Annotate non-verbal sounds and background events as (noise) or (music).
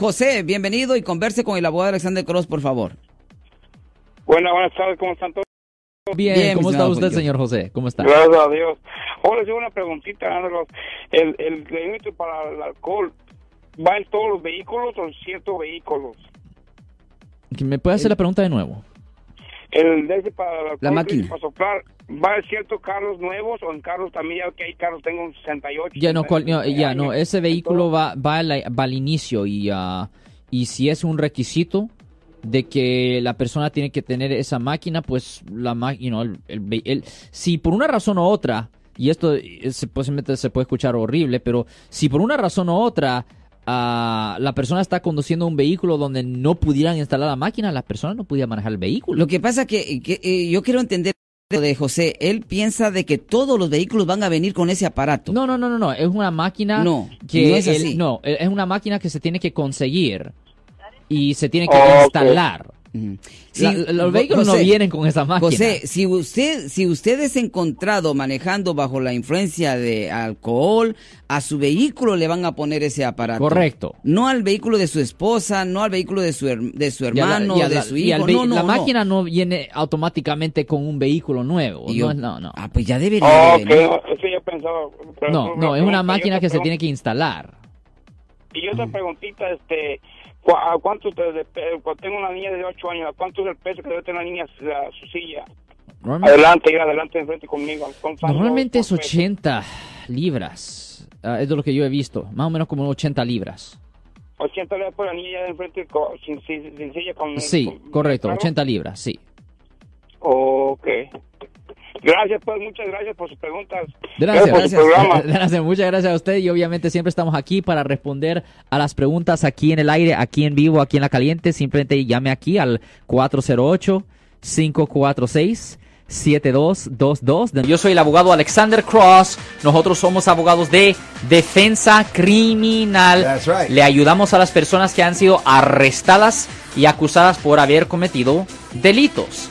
José, bienvenido y converse con el abogado Alexander Cross, por favor. Buenas, buenas tardes, ¿cómo están todos? Bien, Bien, ¿cómo está usted, señor José? ¿Cómo está? Gracias a Dios. Hola, yo una preguntita, Andros. ¿El, el límite para el alcohol va en todos los vehículos o en ciertos vehículos? ¿Me puede hacer la pregunta de nuevo? El ese para el alcohol, La máquina. para soplar, ¿va en ciertos carros nuevos o en carros también? Ya que hay carros, tengo un 68. Ya no, cual- no, 69 ya no, ese vehículo va, va, al, va al inicio y, ah, y si es un requisito de que la persona tiene que tener esa máquina, pues la máquina, el, el ve- el- si por una razón u otra, y esto eh, se, posiblemente se puede escuchar horrible, pero si por una razón u otra ah, la persona está conduciendo un vehículo donde no pudieran instalar la máquina, la persona no podía manejar el vehículo. Lo que pasa que, que, eh, yo quiero entender de José. Él piensa de que todos los vehículos van a venir con ese aparato. No, no, no, no, no. Es una máquina No, que no es él- así. no, es una máquina que se tiene que conseguir y se tiene que Oh, instalar. La- Sí, los vehículos no vienen con esa máquina. José, si usted, si usted es encontrado manejando bajo la influencia de alcohol, a su vehículo le van a poner ese aparato. Correcto. No al vehículo de su esposa, no al vehículo de su, de su Y a la- hermano, y a de la- su y al hijo. No, no, la no. máquina no viene automáticamente con un vehículo nuevo. Yo- no, no, no. Ah, pues ya debería Oh, de ok, venir. eso yo pensaba. No, no, es una máquina que se tiene que instalar. Y otra preguntita, este, ¿cu- ¿a cuánto cuando tengo una niña de 8 años, ¿a cuánto es el peso que debe tener la niña la- su silla? Adelante, ir adelante, enfrente conmigo. ¿Cuántos años normalmente es por peso? 80 libras. Ah, es de lo que yo he visto. Más o menos como 80 libras. 80 le por la niña de enfrente sin, sin, sin silla con... Sí, con- correcto. claro. 80 libras, sí. Ok. Gracias, pues, muchas gracias por sus preguntas. (laughs) Gracias. muchas gracias a usted y obviamente siempre estamos aquí para responder a las preguntas aquí en el aire, aquí en vivo, aquí en la caliente. Simplemente llame aquí al 408-546-7222. Yo soy el abogado Alexander Cross. Nosotros somos abogados de defensa criminal. That's right. Le ayudamos a las personas que han sido arrestadas y acusadas por haber cometido delitos.